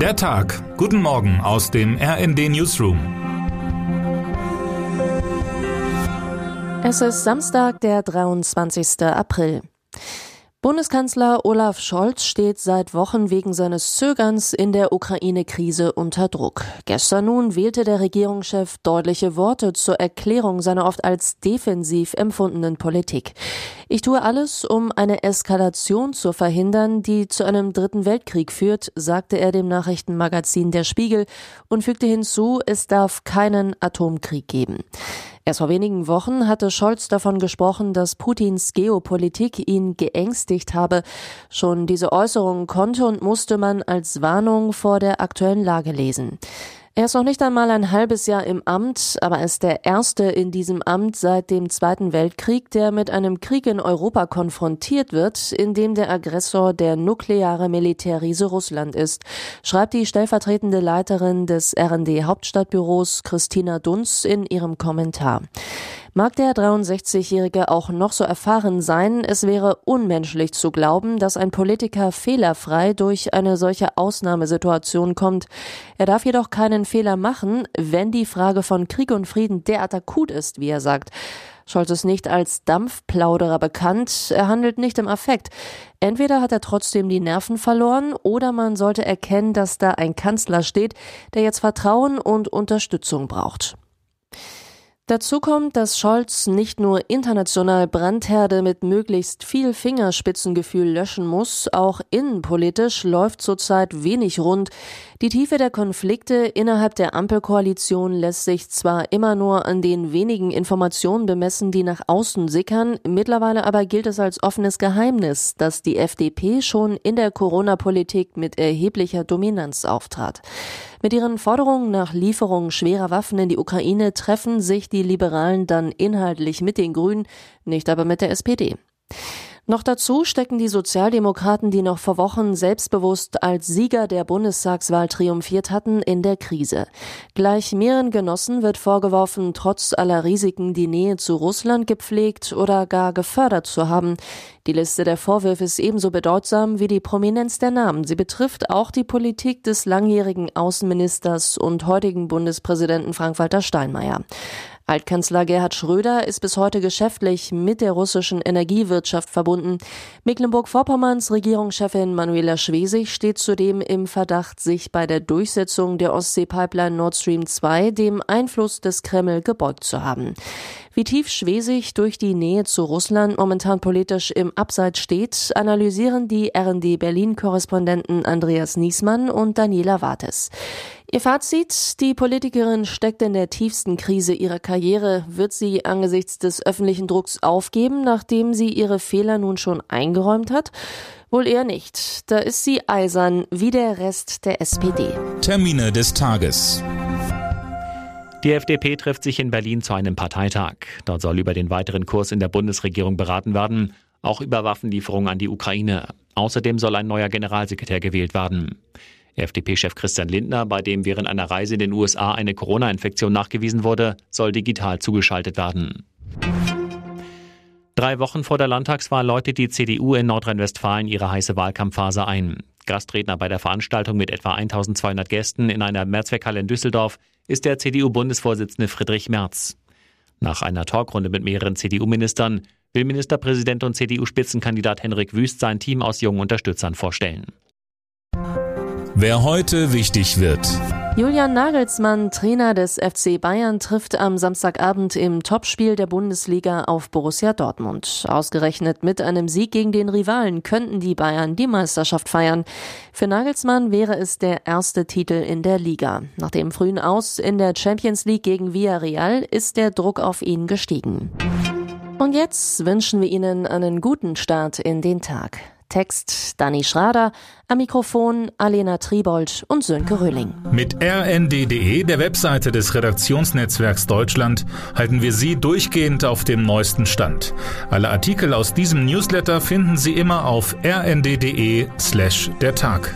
Der Tag. Guten Morgen aus dem RND Newsroom. Es ist Samstag, der 23. April. Bundeskanzler Olaf Scholz steht seit Wochen wegen seines Zögerns in der Ukraine-Krise unter Druck. Gestern nun wählte der Regierungschef deutliche Worte zur Erklärung seiner oft als defensiv empfundenen Politik. Ich tue alles, um eine Eskalation zu verhindern, die zu einem dritten Weltkrieg führt, sagte er dem Nachrichtenmagazin Der Spiegel und fügte hinzu, es darf keinen Atomkrieg geben. Erst vor wenigen Wochen hatte Scholz davon gesprochen, dass Putins Geopolitik ihn geängstigt habe. Schon diese Äußerung konnte und musste man als Warnung vor der aktuellen Lage lesen. Er ist noch nicht einmal ein halbes Jahr im Amt, aber ist der erste in diesem Amt seit dem Zweiten Weltkrieg, der mit einem Krieg in Europa konfrontiert wird, in dem der Aggressor der nukleare Militärriese Russland ist, schreibt die stellvertretende Leiterin des RND Hauptstadtbüros Christina Dunz in ihrem Kommentar. Mag der 63-Jährige auch noch so erfahren sein, es wäre unmenschlich zu glauben, dass ein Politiker fehlerfrei durch eine solche Ausnahmesituation kommt. Er darf jedoch keinen Fehler machen, wenn die Frage von Krieg und Frieden derart akut ist, wie er sagt. Scholz ist nicht als Dampfplauderer bekannt, er handelt nicht im Affekt. Entweder hat er trotzdem die Nerven verloren oder man sollte erkennen, dass da ein Kanzler steht, der jetzt Vertrauen und Unterstützung braucht. Dazu kommt, dass Scholz nicht nur international Brandherde mit möglichst viel Fingerspitzengefühl löschen muss, auch innenpolitisch läuft zurzeit wenig rund. Die Tiefe der Konflikte innerhalb der Ampelkoalition lässt sich zwar immer nur an den wenigen Informationen bemessen, die nach außen sickern, mittlerweile aber gilt es als offenes Geheimnis, dass die FDP schon in der Corona-Politik mit erheblicher Dominanz auftrat. Mit ihren Forderungen nach Lieferung schwerer Waffen in die Ukraine treffen sich die Liberalen dann inhaltlich mit den Grünen, nicht aber mit der SPD. Noch dazu stecken die Sozialdemokraten, die noch vor Wochen selbstbewusst als Sieger der Bundestagswahl triumphiert hatten, in der Krise. Gleich mehreren Genossen wird vorgeworfen, trotz aller Risiken die Nähe zu Russland gepflegt oder gar gefördert zu haben. Die Liste der Vorwürfe ist ebenso bedeutsam wie die Prominenz der Namen. Sie betrifft auch die Politik des langjährigen Außenministers und heutigen Bundespräsidenten Frank-Walter Steinmeier. Altkanzler Gerhard Schröder ist bis heute geschäftlich mit der russischen Energiewirtschaft verbunden. Mecklenburg-Vorpommerns Regierungschefin Manuela Schwesig steht zudem im Verdacht, sich bei der Durchsetzung der Ostsee-Pipeline Nord Stream 2 dem Einfluss des Kreml gebeugt zu haben. Wie tief Schwesig durch die Nähe zu Russland momentan politisch im Abseits steht, analysieren die RND Berlin-Korrespondenten Andreas Niesmann und Daniela Wartes. Ihr Fazit, die Politikerin steckt in der tiefsten Krise ihrer Karriere. Wird sie angesichts des öffentlichen Drucks aufgeben, nachdem sie ihre Fehler nun schon eingeräumt hat? Wohl eher nicht. Da ist sie eisern wie der Rest der SPD. Termine des Tages. Die FDP trifft sich in Berlin zu einem Parteitag. Dort soll über den weiteren Kurs in der Bundesregierung beraten werden, auch über Waffenlieferungen an die Ukraine. Außerdem soll ein neuer Generalsekretär gewählt werden. FDP-Chef Christian Lindner, bei dem während einer Reise in den USA eine Corona-Infektion nachgewiesen wurde, soll digital zugeschaltet werden. Drei Wochen vor der Landtagswahl läutet die CDU in Nordrhein-Westfalen ihre heiße Wahlkampfphase ein. Gastredner bei der Veranstaltung mit etwa 1200 Gästen in einer Mehrzweckhalle in Düsseldorf ist der CDU-Bundesvorsitzende Friedrich Merz. Nach einer Talkrunde mit mehreren CDU-Ministern will Ministerpräsident und CDU-Spitzenkandidat Henrik Wüst sein Team aus jungen Unterstützern vorstellen. Wer heute wichtig wird. Julian Nagelsmann, Trainer des FC Bayern, trifft am Samstagabend im Topspiel der Bundesliga auf Borussia Dortmund. Ausgerechnet mit einem Sieg gegen den Rivalen könnten die Bayern die Meisterschaft feiern. Für Nagelsmann wäre es der erste Titel in der Liga. Nach dem frühen Aus in der Champions League gegen Villarreal ist der Druck auf ihn gestiegen. Und jetzt wünschen wir Ihnen einen guten Start in den Tag. Text Danny Schrader, am Mikrofon Alena Tribold und Sönke Röhling. Mit rnd.de, der Webseite des Redaktionsnetzwerks Deutschland, halten wir Sie durchgehend auf dem neuesten Stand. Alle Artikel aus diesem Newsletter finden Sie immer auf rnd.de slash der Tag.